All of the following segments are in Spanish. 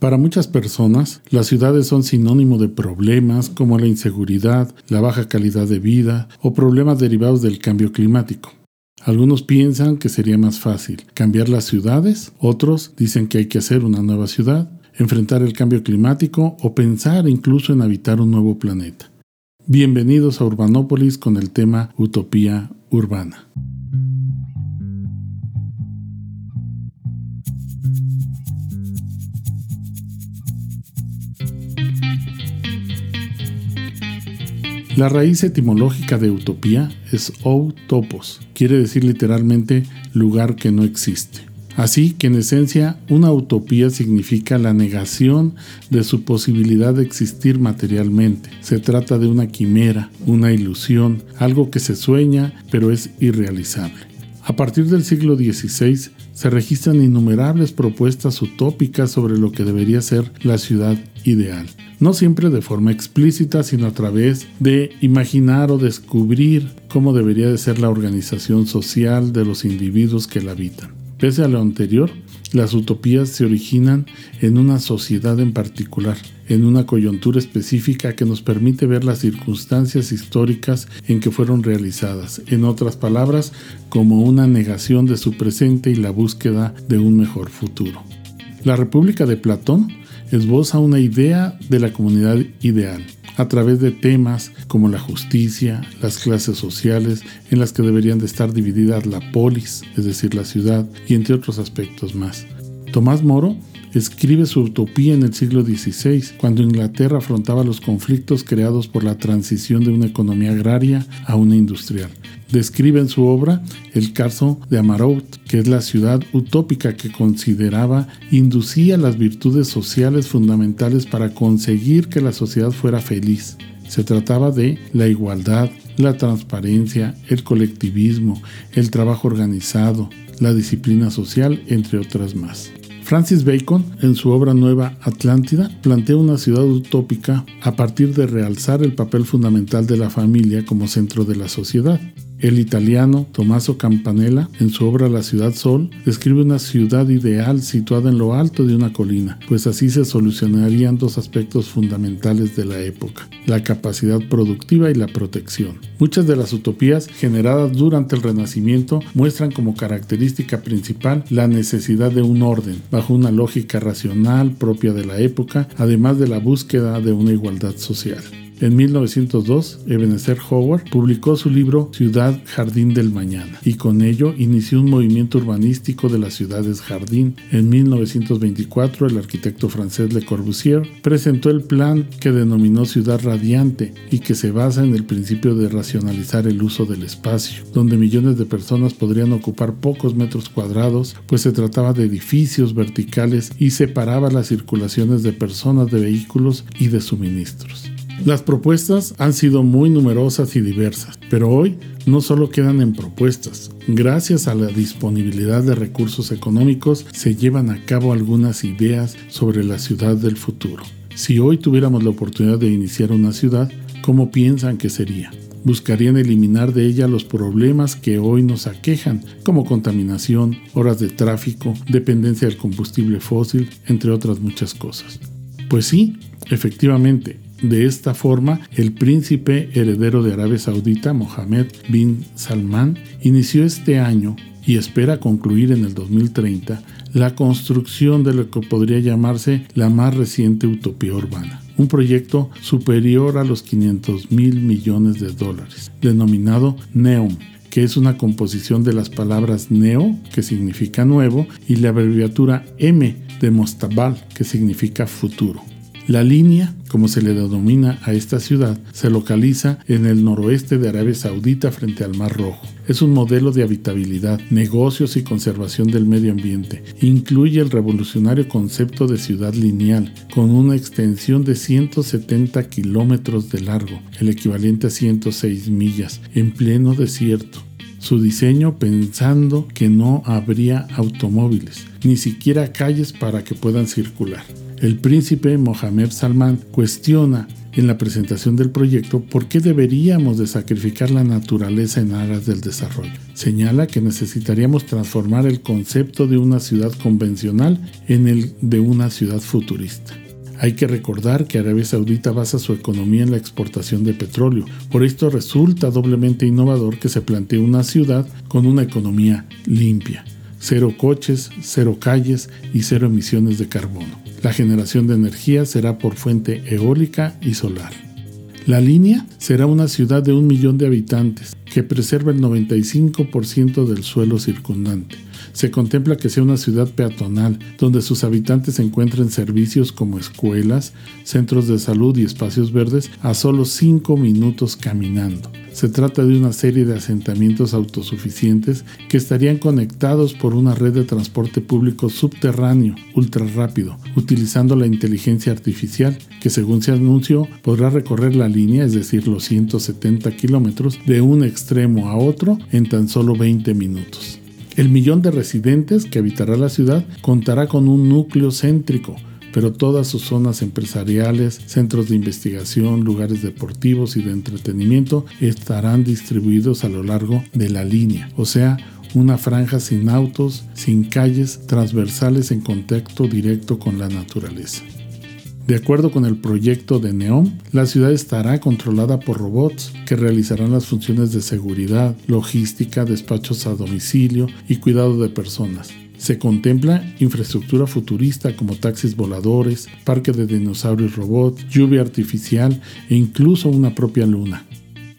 Para muchas personas, las ciudades son sinónimo de problemas como la inseguridad, la baja calidad de vida o problemas derivados del cambio climático. Algunos piensan que sería más fácil cambiar las ciudades, otros dicen que hay que hacer una nueva ciudad, enfrentar el cambio climático o pensar incluso en habitar un nuevo planeta. Bienvenidos a Urbanópolis con el tema Utopía Urbana. La raíz etimológica de utopía es ou-topos, quiere decir literalmente lugar que no existe. Así que en esencia una utopía significa la negación de su posibilidad de existir materialmente. Se trata de una quimera, una ilusión, algo que se sueña pero es irrealizable. A partir del siglo XVI se registran innumerables propuestas utópicas sobre lo que debería ser la ciudad ideal no siempre de forma explícita, sino a través de imaginar o descubrir cómo debería de ser la organización social de los individuos que la habitan. Pese a lo anterior, las utopías se originan en una sociedad en particular, en una coyuntura específica que nos permite ver las circunstancias históricas en que fueron realizadas, en otras palabras, como una negación de su presente y la búsqueda de un mejor futuro. La República de Platón esboza una idea de la comunidad ideal a través de temas como la justicia, las clases sociales en las que deberían de estar divididas la polis, es decir, la ciudad, y entre otros aspectos más. Tomás Moro escribe su utopía en el siglo XVI, cuando Inglaterra afrontaba los conflictos creados por la transición de una economía agraria a una industrial. Describe en su obra el caso de Amarout, que es la ciudad utópica que consideraba inducía las virtudes sociales fundamentales para conseguir que la sociedad fuera feliz. Se trataba de la igualdad, la transparencia, el colectivismo, el trabajo organizado, la disciplina social, entre otras más. Francis Bacon, en su obra nueva Atlántida, plantea una ciudad utópica a partir de realzar el papel fundamental de la familia como centro de la sociedad. El italiano Tommaso Campanella, en su obra La ciudad sol, describe una ciudad ideal situada en lo alto de una colina, pues así se solucionarían dos aspectos fundamentales de la época, la capacidad productiva y la protección. Muchas de las utopías generadas durante el Renacimiento muestran como característica principal la necesidad de un orden, bajo una lógica racional propia de la época, además de la búsqueda de una igualdad social. En 1902, Ebenezer Howard publicó su libro Ciudad Jardín del Mañana y con ello inició un movimiento urbanístico de las ciudades jardín. En 1924, el arquitecto francés Le Corbusier presentó el plan que denominó Ciudad Radiante y que se basa en el principio de racionalizar el uso del espacio, donde millones de personas podrían ocupar pocos metros cuadrados, pues se trataba de edificios verticales y separaba las circulaciones de personas, de vehículos y de suministros. Las propuestas han sido muy numerosas y diversas, pero hoy no solo quedan en propuestas. Gracias a la disponibilidad de recursos económicos se llevan a cabo algunas ideas sobre la ciudad del futuro. Si hoy tuviéramos la oportunidad de iniciar una ciudad, ¿cómo piensan que sería? Buscarían eliminar de ella los problemas que hoy nos aquejan, como contaminación, horas de tráfico, dependencia del combustible fósil, entre otras muchas cosas. Pues sí, efectivamente, de esta forma, el príncipe heredero de Arabia Saudita, Mohammed bin Salman, inició este año y espera concluir en el 2030 la construcción de lo que podría llamarse la más reciente utopía urbana, un proyecto superior a los 500 mil millones de dólares, denominado NEOM, que es una composición de las palabras neo, que significa nuevo, y la abreviatura M de Mostabal, que significa futuro. La línea, como se le denomina a esta ciudad, se localiza en el noroeste de Arabia Saudita frente al Mar Rojo. Es un modelo de habitabilidad, negocios y conservación del medio ambiente. Incluye el revolucionario concepto de ciudad lineal, con una extensión de 170 kilómetros de largo, el equivalente a 106 millas, en pleno desierto su diseño pensando que no habría automóviles, ni siquiera calles para que puedan circular. El príncipe Mohammed Salman cuestiona en la presentación del proyecto por qué deberíamos de sacrificar la naturaleza en aras del desarrollo. Señala que necesitaríamos transformar el concepto de una ciudad convencional en el de una ciudad futurista. Hay que recordar que Arabia Saudita basa su economía en la exportación de petróleo. Por esto resulta doblemente innovador que se plantee una ciudad con una economía limpia. Cero coches, cero calles y cero emisiones de carbono. La generación de energía será por fuente eólica y solar. La línea será una ciudad de un millón de habitantes que preserva el 95% del suelo circundante se contempla que sea una ciudad peatonal, donde sus habitantes encuentren servicios como escuelas, centros de salud y espacios verdes a solo 5 minutos caminando. Se trata de una serie de asentamientos autosuficientes que estarían conectados por una red de transporte público subterráneo ultra rápido, utilizando la inteligencia artificial que según se anunció podrá recorrer la línea, es decir, los 170 kilómetros, de un extremo a otro en tan solo 20 minutos. El millón de residentes que habitará la ciudad contará con un núcleo céntrico, pero todas sus zonas empresariales, centros de investigación, lugares deportivos y de entretenimiento estarán distribuidos a lo largo de la línea, o sea, una franja sin autos, sin calles, transversales en contacto directo con la naturaleza. De acuerdo con el proyecto de NEOM, la ciudad estará controlada por robots que realizarán las funciones de seguridad, logística, despachos a domicilio y cuidado de personas. Se contempla infraestructura futurista como taxis voladores, parque de dinosaurios robots, lluvia artificial e incluso una propia luna.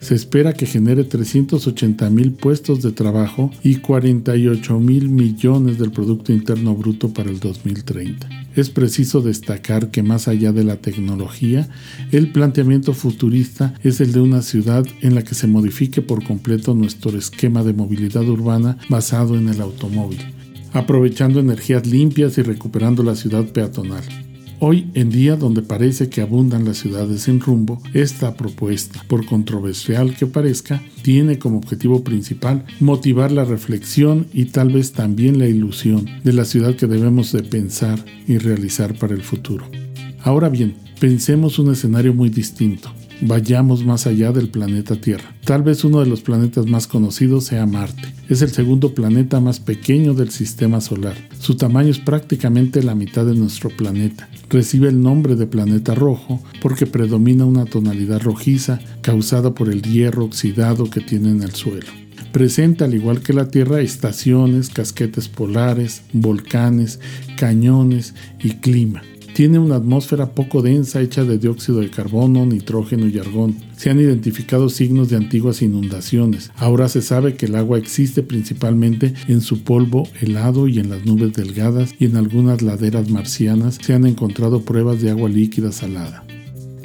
Se espera que genere 380 mil puestos de trabajo y 48 mil millones del Producto Interno Bruto para el 2030. Es preciso destacar que más allá de la tecnología, el planteamiento futurista es el de una ciudad en la que se modifique por completo nuestro esquema de movilidad urbana basado en el automóvil, aprovechando energías limpias y recuperando la ciudad peatonal. Hoy en día, donde parece que abundan las ciudades sin rumbo, esta propuesta, por controversial que parezca, tiene como objetivo principal motivar la reflexión y tal vez también la ilusión de la ciudad que debemos de pensar y realizar para el futuro. Ahora bien, pensemos un escenario muy distinto. Vayamos más allá del planeta Tierra. Tal vez uno de los planetas más conocidos sea Marte. Es el segundo planeta más pequeño del sistema solar. Su tamaño es prácticamente la mitad de nuestro planeta. Recibe el nombre de planeta rojo porque predomina una tonalidad rojiza causada por el hierro oxidado que tiene en el suelo. Presenta, al igual que la Tierra, estaciones, casquetes polares, volcanes, cañones y clima. Tiene una atmósfera poco densa hecha de dióxido de carbono, nitrógeno y argón. Se han identificado signos de antiguas inundaciones. Ahora se sabe que el agua existe principalmente en su polvo helado y en las nubes delgadas y en algunas laderas marcianas se han encontrado pruebas de agua líquida salada.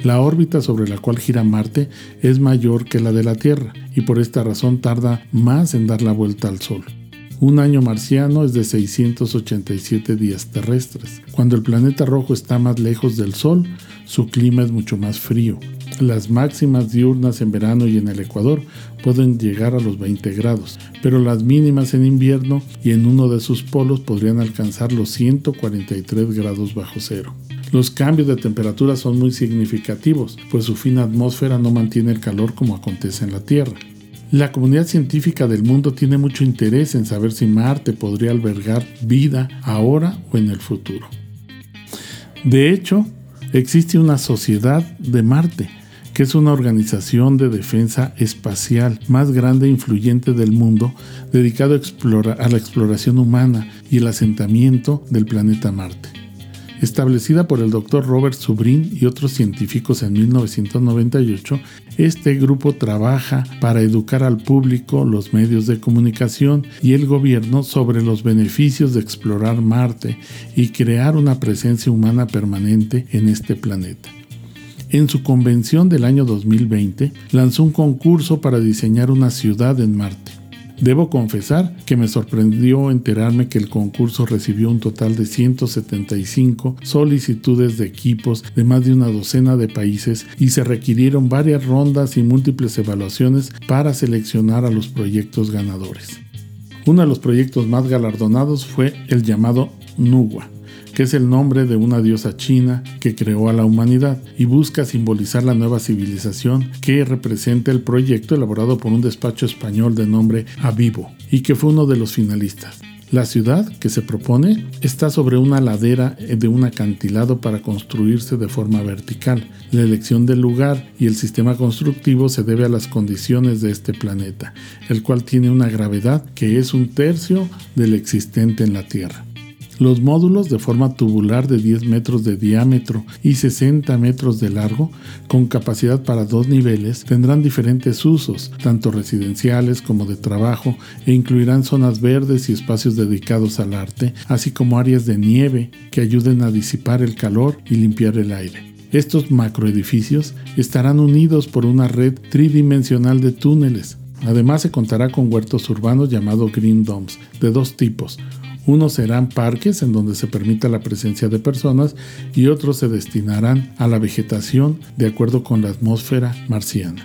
La órbita sobre la cual gira Marte es mayor que la de la Tierra y por esta razón tarda más en dar la vuelta al Sol. Un año marciano es de 687 días terrestres. Cuando el planeta rojo está más lejos del Sol, su clima es mucho más frío. Las máximas diurnas en verano y en el Ecuador pueden llegar a los 20 grados, pero las mínimas en invierno y en uno de sus polos podrían alcanzar los 143 grados bajo cero. Los cambios de temperatura son muy significativos, pues su fina atmósfera no mantiene el calor como acontece en la Tierra. La comunidad científica del mundo tiene mucho interés en saber si Marte podría albergar vida ahora o en el futuro. De hecho, existe una sociedad de Marte, que es una organización de defensa espacial más grande e influyente del mundo dedicado a, a la exploración humana y el asentamiento del planeta Marte establecida por el Dr. Robert Subrin y otros científicos en 1998, este grupo trabaja para educar al público, los medios de comunicación y el gobierno sobre los beneficios de explorar Marte y crear una presencia humana permanente en este planeta. En su convención del año 2020 lanzó un concurso para diseñar una ciudad en Marte. Debo confesar que me sorprendió enterarme que el concurso recibió un total de 175 solicitudes de equipos de más de una docena de países y se requirieron varias rondas y múltiples evaluaciones para seleccionar a los proyectos ganadores. Uno de los proyectos más galardonados fue el llamado NUWA, que es el nombre de una diosa china que creó a la humanidad y busca simbolizar la nueva civilización que representa el proyecto elaborado por un despacho español de nombre Avivo y que fue uno de los finalistas. La ciudad que se propone está sobre una ladera de un acantilado para construirse de forma vertical. La elección del lugar y el sistema constructivo se debe a las condiciones de este planeta, el cual tiene una gravedad que es un tercio del existente en la Tierra. Los módulos de forma tubular de 10 metros de diámetro y 60 metros de largo, con capacidad para dos niveles, tendrán diferentes usos, tanto residenciales como de trabajo, e incluirán zonas verdes y espacios dedicados al arte, así como áreas de nieve que ayuden a disipar el calor y limpiar el aire. Estos macroedificios estarán unidos por una red tridimensional de túneles. Además se contará con huertos urbanos llamados Green Domes, de dos tipos, unos serán parques en donde se permita la presencia de personas y otros se destinarán a la vegetación de acuerdo con la atmósfera marciana.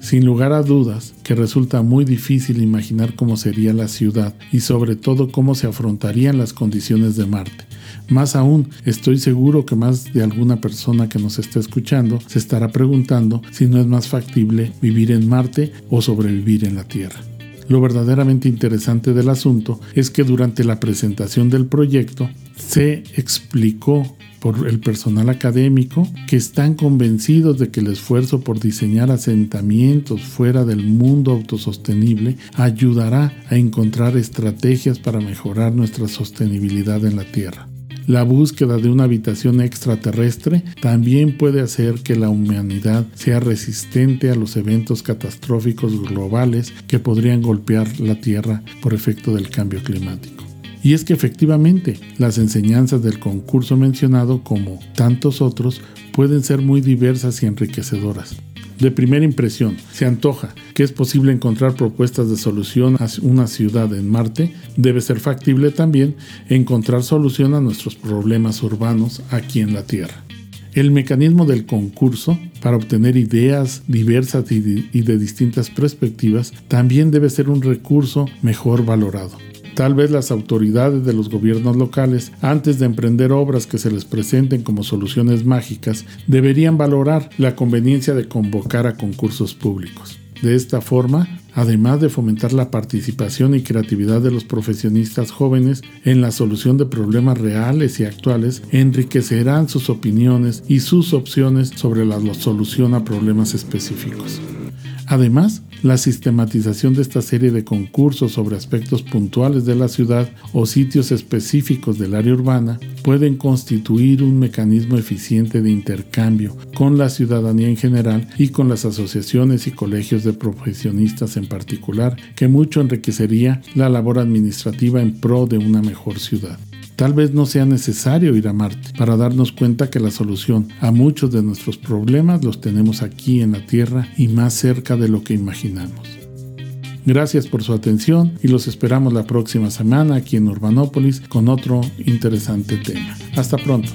Sin lugar a dudas que resulta muy difícil imaginar cómo sería la ciudad y sobre todo cómo se afrontarían las condiciones de Marte. Más aún, estoy seguro que más de alguna persona que nos esté escuchando se estará preguntando si no es más factible vivir en Marte o sobrevivir en la Tierra. Lo verdaderamente interesante del asunto es que durante la presentación del proyecto se explicó por el personal académico que están convencidos de que el esfuerzo por diseñar asentamientos fuera del mundo autosostenible ayudará a encontrar estrategias para mejorar nuestra sostenibilidad en la Tierra. La búsqueda de una habitación extraterrestre también puede hacer que la humanidad sea resistente a los eventos catastróficos globales que podrían golpear la Tierra por efecto del cambio climático. Y es que efectivamente las enseñanzas del concurso mencionado, como tantos otros, pueden ser muy diversas y enriquecedoras de primera impresión se antoja que es posible encontrar propuestas de solución a una ciudad en Marte, debe ser factible también encontrar solución a nuestros problemas urbanos aquí en la Tierra. El mecanismo del concurso para obtener ideas diversas y de distintas perspectivas también debe ser un recurso mejor valorado. Tal vez las autoridades de los gobiernos locales, antes de emprender obras que se les presenten como soluciones mágicas, deberían valorar la conveniencia de convocar a concursos públicos. De esta forma, además de fomentar la participación y creatividad de los profesionistas jóvenes en la solución de problemas reales y actuales, enriquecerán sus opiniones y sus opciones sobre la solución a problemas específicos. Además, la sistematización de esta serie de concursos sobre aspectos puntuales de la ciudad o sitios específicos del área urbana pueden constituir un mecanismo eficiente de intercambio con la ciudadanía en general y con las asociaciones y colegios de profesionistas en particular, que mucho enriquecería la labor administrativa en pro de una mejor ciudad. Tal vez no sea necesario ir a Marte para darnos cuenta que la solución a muchos de nuestros problemas los tenemos aquí en la Tierra y más cerca de lo que imaginamos. Gracias por su atención y los esperamos la próxima semana aquí en Urbanópolis con otro interesante tema. Hasta pronto.